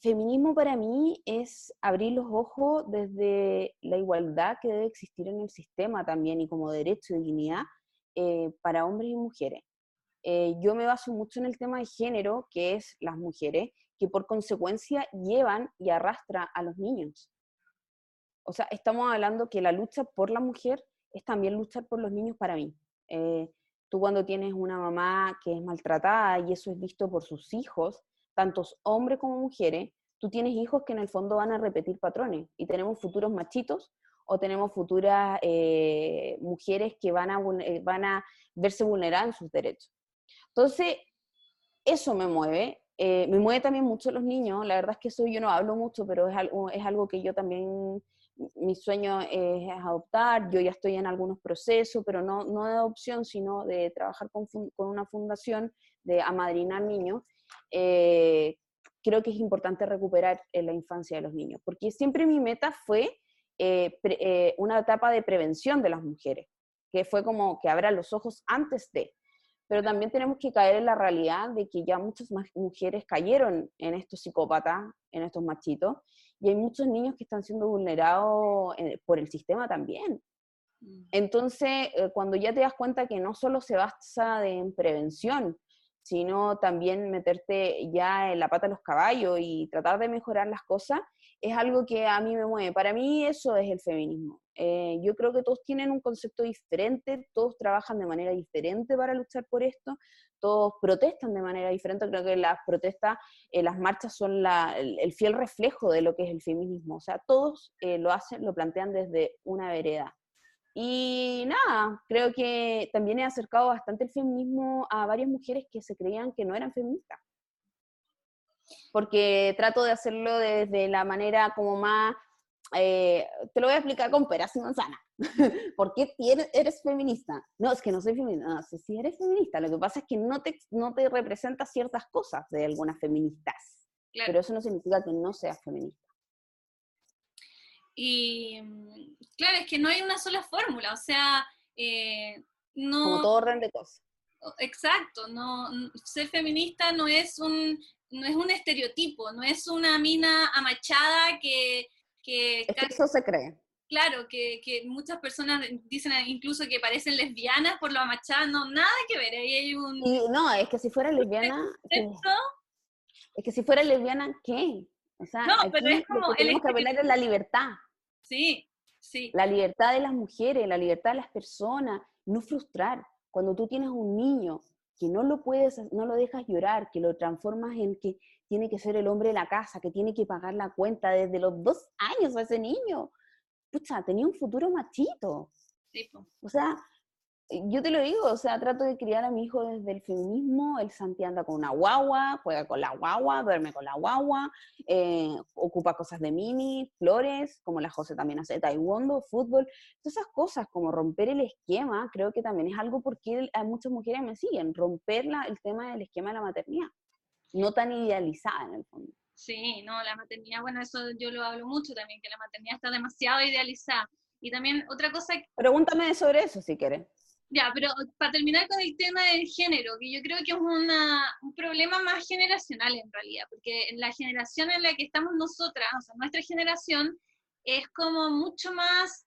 feminismo para mí es abrir los ojos desde la igualdad que debe existir en el sistema también y como derecho y dignidad eh, para hombres y mujeres. Eh, yo me baso mucho en el tema de género, que es las mujeres, que por consecuencia llevan y arrastra a los niños. O sea, estamos hablando que la lucha por la mujer es también luchar por los niños para mí. Eh, tú cuando tienes una mamá que es maltratada y eso es visto por sus hijos, tantos hombres como mujeres, tú tienes hijos que en el fondo van a repetir patrones y tenemos futuros machitos o tenemos futuras eh, mujeres que van a, eh, van a verse vulneradas en sus derechos. Entonces, eso me mueve. Eh, me mueve también mucho los niños. La verdad es que eso yo no hablo mucho, pero es algo, es algo que yo también, mi sueño es, adoptar. Yo ya estoy en algunos procesos, pero no, no de adopción, sino de trabajar con, con una fundación de amadrinar niños. Eh, creo que es importante recuperar eh, la infancia de los niños, porque siempre mi meta fue una etapa de prevención de las mujeres, que fue como que abra los ojos antes de. Pero también tenemos que caer en la realidad de que ya muchas más mujeres cayeron en estos psicópatas, en estos machitos, y hay muchos niños que están siendo vulnerados eh, por el sistema también. Entonces, eh, cuando ya te das cuenta que no solo se basa en prevención, sino también meterte ya en la pata de los caballos y tratar de mejorar las cosas, es algo que a mí me mueve. Para mí eso es el feminismo. Eh, yo creo que todos tienen un concepto diferente, todos trabajan de manera diferente para luchar por esto, todos protestan de manera diferente. Creo que las protestas, eh, las marchas son el fiel reflejo de lo que es el feminismo. O sea, todos eh, lo hacen, lo plantean desde una vereda. Y nada, creo que también he acercado bastante el feminismo a varias mujeres que se creían que no eran feministas. Porque trato de hacerlo desde la manera como más, eh, te lo voy a explicar con peras y manzanas. ¿Por qué eres feminista? No, es que no soy feminista. No, sí eres feminista. Lo que pasa es que no te, no te representa ciertas cosas de algunas feministas. Claro. Pero eso no significa que no seas feminista. Y mm, claro, es que no hay una sola fórmula, o sea, eh, no... Como todo orden de cosas. Exacto, no, ser feminista no es un, no es un estereotipo, no es una mina amachada que, que Es que ca- eso se cree. claro, que, que muchas personas dicen incluso que parecen lesbianas por lo amachada, no, nada que ver, ahí hay un Y no, es que si fuera lesbiana, Es que si fuera lesbiana, ¿qué? O sea, No, aquí pero es como que el tenemos que apelar es la libertad. sí, sí, La libertad de las mujeres, la libertad de las personas, no frustrar. Cuando tú tienes un niño que no lo puedes, no lo dejas llorar, que lo transformas en que tiene que ser el hombre de la casa, que tiene que pagar la cuenta desde los dos años a ese niño. Pucha, tenía un futuro machito. sí. O sea, yo te lo digo, o sea, trato de criar a mi hijo desde el feminismo, el Santi anda con una guagua, juega con la guagua, duerme con la guagua, eh, ocupa cosas de mini, flores, como la José también hace taekwondo, fútbol, todas esas cosas, como romper el esquema, creo que también es algo porque a muchas mujeres me siguen, romper la- el tema del esquema de la maternidad, no tan idealizada en el fondo. Sí, no, la maternidad, bueno, eso yo lo hablo mucho también, que la maternidad está demasiado idealizada. Y también otra cosa Pregúntame sobre eso si quieres. Ya, pero para terminar con el tema del género, que yo creo que es una, un problema más generacional en realidad, porque en la generación en la que estamos nosotras, o sea, nuestra generación, es como mucho más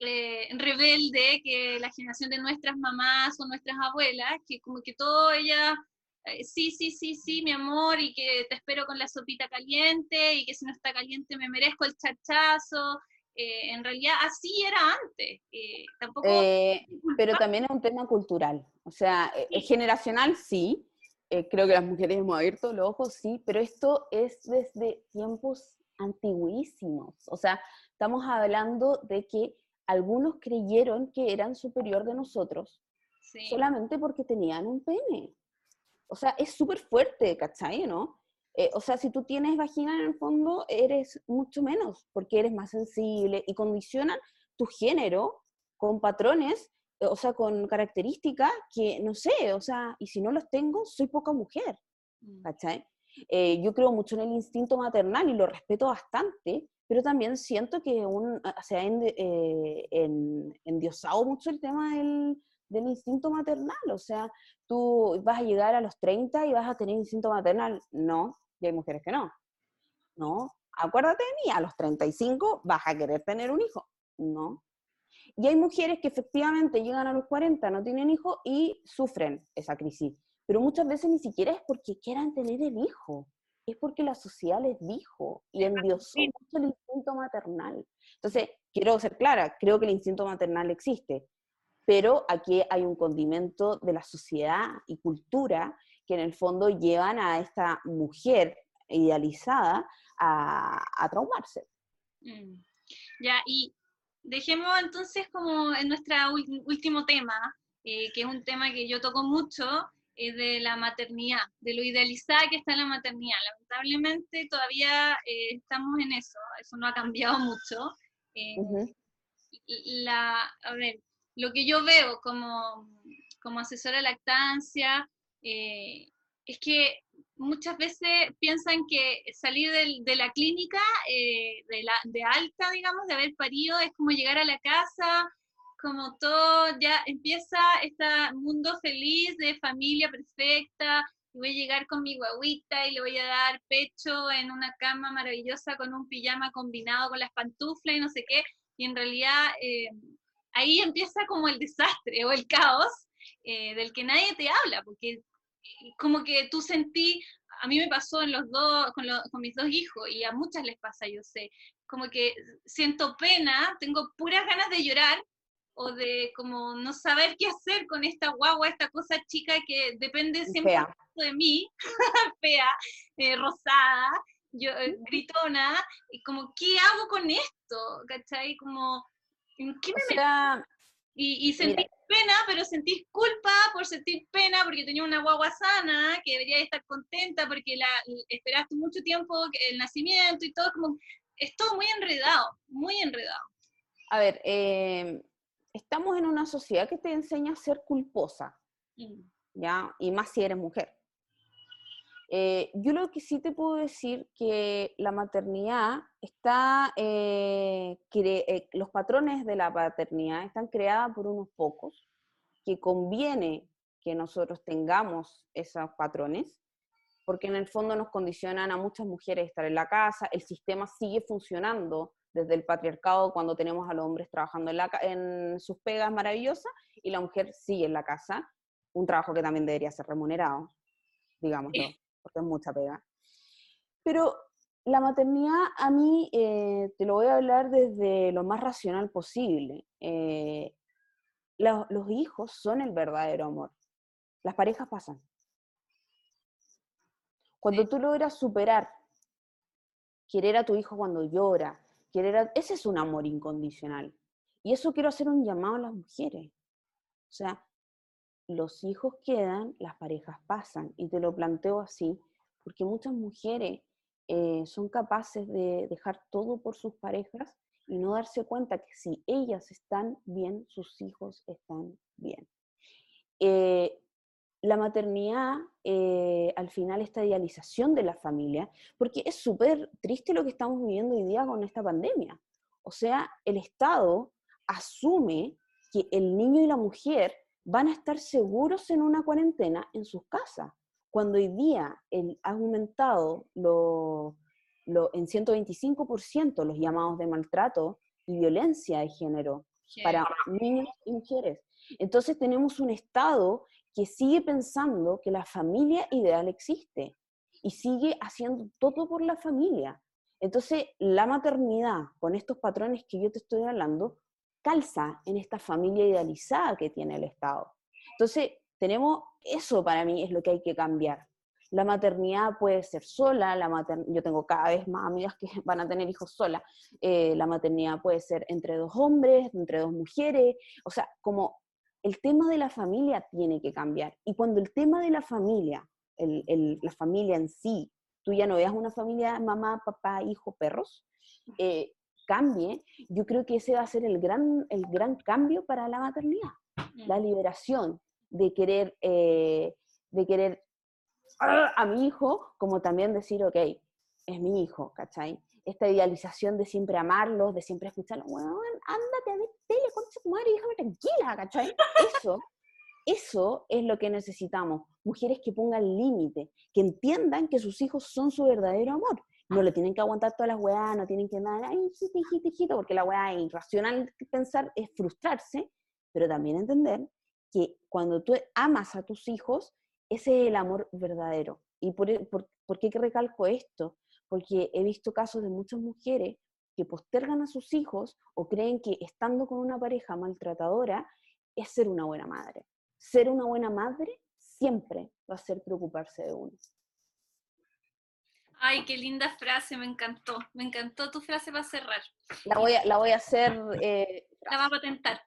eh, rebelde que la generación de nuestras mamás o nuestras abuelas, que como que todo ella, eh, sí, sí, sí, sí, mi amor, y que te espero con la sopita caliente, y que si no está caliente me merezco el chachazo. Eh, en realidad así era antes. eh, tampoco Eh, pero también es un tema cultural. O sea, eh, Sí. generacional sí. eh, creo que las mujeres hemos abierto los ojos, sí, pero esto es desde tiempos antiguísimos. O sea, estamos hablando de que algunos creyeron que eran superior de nosotros Sí. solamente porque tenían un pene. O sea, es súper fuerte, ¿cachai? ¿No? Eh, o sea, si tú tienes vagina en el fondo, eres mucho menos, porque eres más sensible y condicionan tu género con patrones, eh, o sea, con características que, no sé, o sea, y si no los tengo, soy poca mujer, Mm. ¿cachai? Eh, yo creo mucho en el instinto maternal y lo respeto bastante, pero también siento que un, ah, se ha eh, en- endiosado mucho el tema del, del instinto maternal. O sea, tú vas a llegar a los 30 y vas a tener instinto maternal. No, y hay mujeres que no. No, acuérdate de mí, a los 35 vas a querer tener un hijo. No. Y hay mujeres que efectivamente llegan a los 40, no tienen hijos y sufren esa crisis. Pero muchas veces ni siquiera es porque quieran tener el hijo, es porque la sociedad les dijo y endiosó sí. mucho el instinto maternal. Entonces, quiero ser clara, creo que el instinto maternal existe, pero aquí hay un condimento de la sociedad y cultura que en el fondo llevan a esta mujer idealizada a, a traumarse. Mm. Ya, y dejemos entonces como en nuestro último tema, eh, que es un tema que yo toco mucho, es de la maternidad, de lo idealizada que está la maternidad. Lamentablemente todavía eh, estamos en eso, eso no ha cambiado mucho. Eh, la, a ver, lo que yo veo como, como asesora de lactancia eh, es que muchas veces piensan que salir del- de la clínica, eh, de, la, de alta, digamos, de haber parido, es como llegar a la casa, como todo, ya empieza este mundo feliz de familia perfecta, y voy a llegar con mi guaguita y le voy a dar pecho en una cama maravillosa con un pijama combinado con las pantuflas y no sé qué, y en realidad eh, ahí empieza como el desastre o el caos eh, del que nadie te habla, porque eh, como que tú sentí, a mí me pasó en los dos, con, los- con mis dos hijos, y a muchas les pasa, yo sé, como que siento pena, tengo puras ganas de llorar, o de como no saber qué hacer con esta guagua, esta cosa chica que depende siempre Fea. de mí, fea, eh, rosada, yo, eh, gritona, y como, ¿qué hago con esto? ¿Cachai? Como, ¿en qué O me sea, y, y sentís pena, pero sentís culpa por sentir pena porque tenía una guagua sana, que debería estar contenta porque la esperaste mucho tiempo el nacimiento y todo, como, es todo muy enredado, muy enredado. a ver, eh, estamos en una sociedad que te enseña a ser culposa, ¿ya? Y más si eres mujer. Eh, yo lo que sí te puedo decir que la maternidad está, eh, eh, los patrones de la paternidad están creados por unos pocos, que conviene que nosotros tengamos esos patrones, porque en el fondo nos condicionan a muchas mujeres estar en la casa, el sistema sigue funcionando desde el patriarcado cuando tenemos a los hombres trabajando en, la en sus pegas maravillosas y la mujer sigue en la casa, un trabajo que también debería ser remunerado, digámoslo, porque es mucha pega. Pero la maternidad a mí, eh, te lo voy a hablar desde lo más racional posible. Eh, los hijos son el verdadero amor. Las parejas pasan. Cuando tú logras superar, querer a tu hijo cuando llora, querer a- ese es un amor incondicional. Y eso quiero hacer un llamado a las mujeres. O sea, los hijos quedan, las parejas pasan. Y te lo planteo así, porque muchas mujeres eh, son capaces de dejar todo por sus parejas y no darse cuenta que si ellas están bien, sus hijos están bien. Eh, la maternidad, eh, al final, esta idealización de la familia, porque es súper triste lo que estamos viviendo hoy día con esta pandemia. O sea, el Estado asume que el niño y la mujer van a estar seguros en una cuarentena en sus casas, cuando hoy día el, ha aumentado lo, lo- en 125% los llamados de maltrato y violencia de género para niños y mujeres. Entonces tenemos un Estado que sigue pensando que la familia ideal existe y sigue haciendo todo por la familia. Entonces la maternidad, con estos patrones que yo te estoy hablando, calza en esta familia idealizada que tiene el Estado. Entonces tenemos, eso para mí es lo que hay que cambiar. La maternidad puede ser sola, la mater- yo tengo cada vez más amigas que van a tener hijos solas, eh, la maternidad puede ser entre dos hombres, entre dos mujeres, o sea, como el tema de la familia tiene que cambiar. Y cuando el tema de la familia, el- el- la familia en sí, tú ya no veas una familia mamá, papá, hijo, perros, eh, cambie, yo creo que ese va a ser el gran, el gran cambio para la maternidad. La liberación de querer, eh, de querer ¡ah! a mi hijo, como también decir, ok, es mi hijo, ¿cachai? esta idealización de siempre amarlos, de siempre escucharlos, weón, ándate a ver tele, concha tu madre, déjame tranquila, ¿cachai? Eso, eso es lo que necesitamos, mujeres que pongan límite, que entiendan que sus hijos son su verdadero amor, no le tienen que aguantar todas las weas, no tienen que andar, ay, hijito, hijito, hijito, porque la wea irracional que pensar es frustrarse, pero también entender que cuando tú amas a tus hijos, ese es el amor verdadero. ¿Y por, e, por, por qué recalco esto? Porque he visto casos de muchas mujeres que postergan a sus hijos o creen que estando con una pareja maltratadora es ser una buena madre. Ser una buena madre siempre va a ser preocuparse de uno. Ay, qué linda frase, me encantó. Me encantó tu frase para cerrar. La voy a, la voy a hacer, eh, La va a patentar.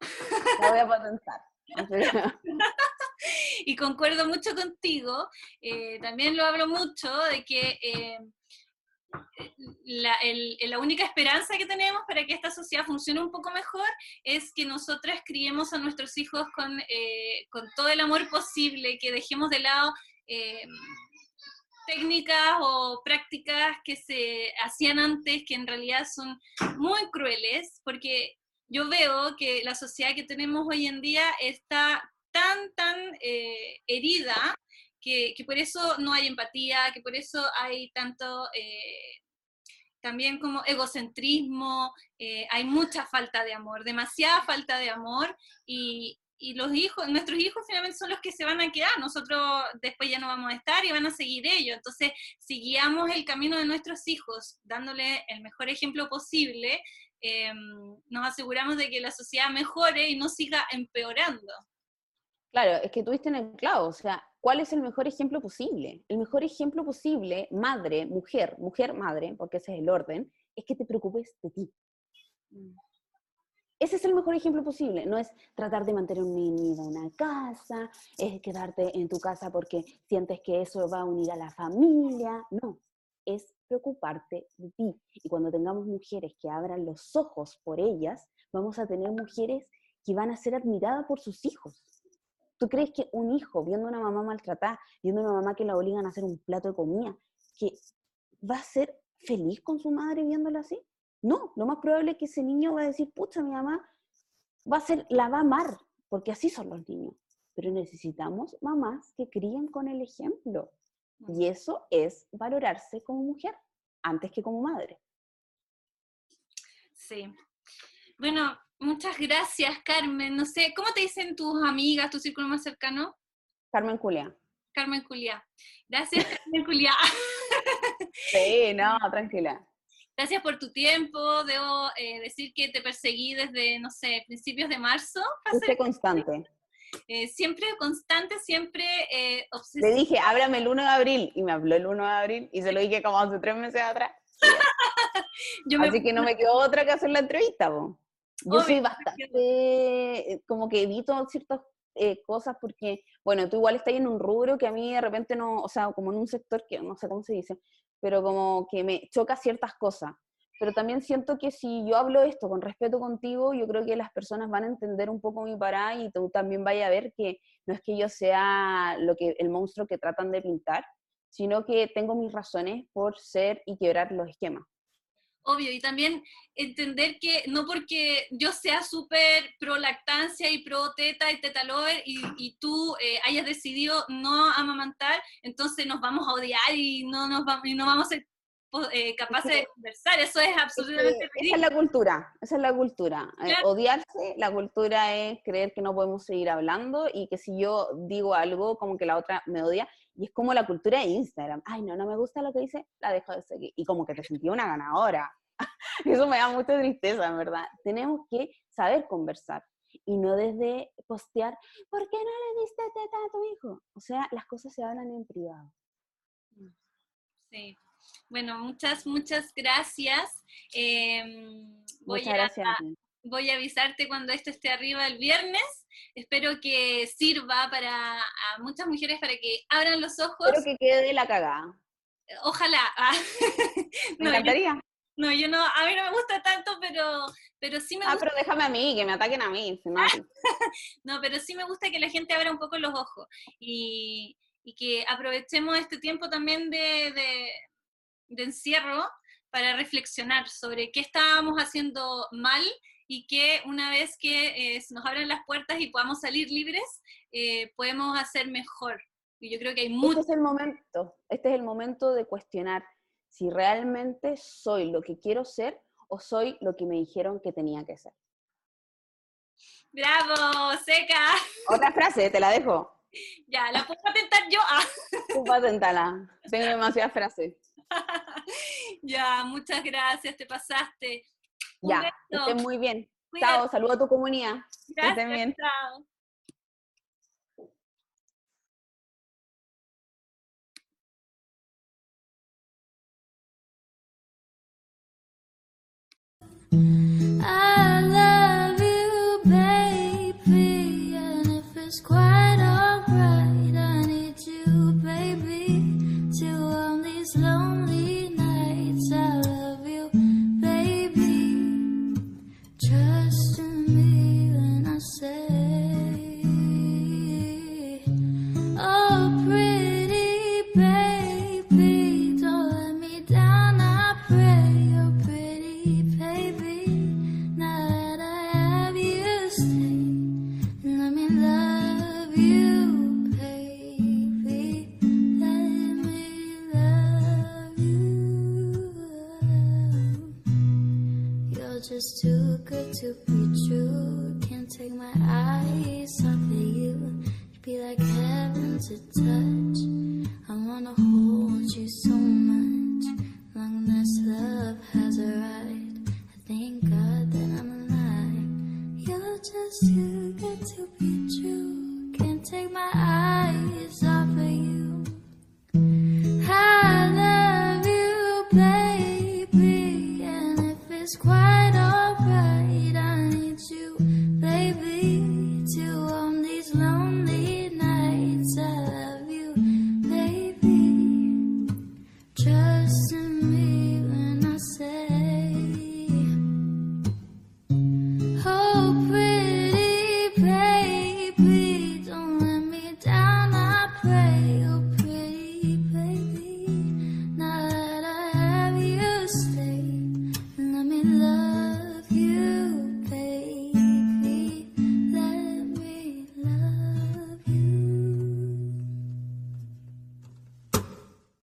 la voy a patentar. y concuerdo mucho contigo. eh, también lo hablo mucho de que eh, la, única esperanza que tenemos para que esta sociedad funcione un poco mejor es que nosotras criemos a nuestros hijos con, eh, con todo el amor posible, que dejemos de lado técnicas o prácticas que se hacían antes, que en realidad son muy crueles, porque yo veo que la sociedad que tenemos hoy en día está tan, tan eh, herida que, que por eso no hay empatía, que por eso hay tanto eh, también como egocentrismo, eh, hay mucha falta de amor, demasiada falta de amor y, y los hijos, nuestros hijos finalmente son los que se van a quedar, nosotros después ya no vamos a estar y van a seguir ellos. Entonces, si guiamos el camino de nuestros hijos dándole el mejor ejemplo posible, eh, nos aseguramos de que la sociedad mejore y no siga empeorando. Claro, es que tuviste en el clavo, o sea, ¿cuál es el mejor ejemplo posible? El mejor ejemplo posible, madre, mujer, mujer, madre, porque ese es el orden, es que te preocupes de ti. Ese es el mejor ejemplo posible, no es tratar de mantener un niño en una casa, es quedarte en tu casa porque sientes que eso va a unir a la familia, no, es preocuparte de ti. Y cuando tengamos mujeres que abran los ojos por ellas, vamos a tener mujeres que van a ser admiradas por sus hijos. ¿Tú crees que un hijo, viendo a una mamá maltratada, viendo a una mamá que la obligan a hacer un plato de comida, que va a ser feliz con su madre viéndola así? No, lo más probable es que ese niño va a decir, pucha, mi mamá va a ser, la va a amar, porque así son los niños. Pero necesitamos mamás que críen con el ejemplo. Y eso es valorarse como mujer antes que como madre. Sí. Bueno, muchas gracias, Carmen. No sé, ¿cómo te dicen tus amigas, tu círculo más cercano? Carmen Julia. Carmen Juliá. Gracias, Carmen Juliá. Sí, no, tranquila. Gracias por tu tiempo. Debo eh, decir que te perseguí desde, no sé, principios de marzo. Fuiste constante. Eh, siempre constante, siempre eh, Le obsesiva. dije, háblame el 1 de abril, y me habló el 1 de abril, y se lo dije como hace tres meses atrás. Yo me- Así que no me quedó otra que hacer la entrevista, po. Yo Obvio, soy me bastante, eh, como que evito ciertas eh, cosas porque, bueno, tú igual estás en un rubro que a mí de repente no, o sea, como en un sector que no sé cómo se dice, pero como que me choca ciertas cosas. Pero también siento que si yo hablo esto con respeto contigo, yo creo que las personas van a entender un poco mi parada y tú también vayas a ver que no es que yo sea lo que el monstruo que tratan de pintar, sino que tengo mis razones por ser y quebrar los esquemas. Obvio, y también entender que no porque yo sea súper pro lactancia y pro teta y teta lover y, y tú eh, hayas decidido no amamantar, entonces nos vamos a odiar y no, nos vamos, y no vamos a ser eh, capaces de conversar. Eso es absolutamente esa es la cultura, esa es la cultura. Eh, odiarse, la cultura es creer que no podemos seguir hablando y que si yo digo algo, como que la otra me odia. Y es como la cultura de Instagram. Ay, no, no me gusta lo que dice, la dejo de seguir. Y como que te sentí una ganadora. Eso me da mucha tristeza, en verdad. Tenemos que saber conversar y no desde postear, ¿por qué no le diste teta a tu hijo? O sea, las cosas se hablan en privado. Sí. Bueno, muchas, muchas gracias. Em, voy, Muchas a, gracias. a voy a avisarte cuando esto esté arriba el viernes. Espero que sirva para a muchas mujeres para que abran los ojos. Espero que quede la cagada. Ojalá. Ah. Me No, yo- encantaría. No, yo no, a mí no me gusta tanto, pero, pero sí me Ah, gusta, pero déjame a mí, que me ataquen a mí. si no, no, pero sí me gusta que la gente abra un poco los ojos y, y que aprovechemos este tiempo también de, de- de encierro para reflexionar sobre qué estábamos haciendo mal y que una vez que eh, se nos abran las puertas y podamos salir libres, eh, podemos hacer mejor. Y yo creo que hay Este mucho... es el momento, este es el momento de cuestionar si realmente soy lo que quiero ser o soy lo que me dijeron que tenía que ser. ¡Bravo! ¡Seca! Otra frase, te la dejo. Ya, la puedo patentar yo. Ah. Tú. Tengo demasiadas frases. Ya, muchas gracias, te pasaste. Un Ya, beso. estén muy bien. Cuídate. Chao, saludo a tu comunidad. Que Gracias, estén bien. chao. I love you, baby, and if it's quite alright, I need you, baby, to on these lonely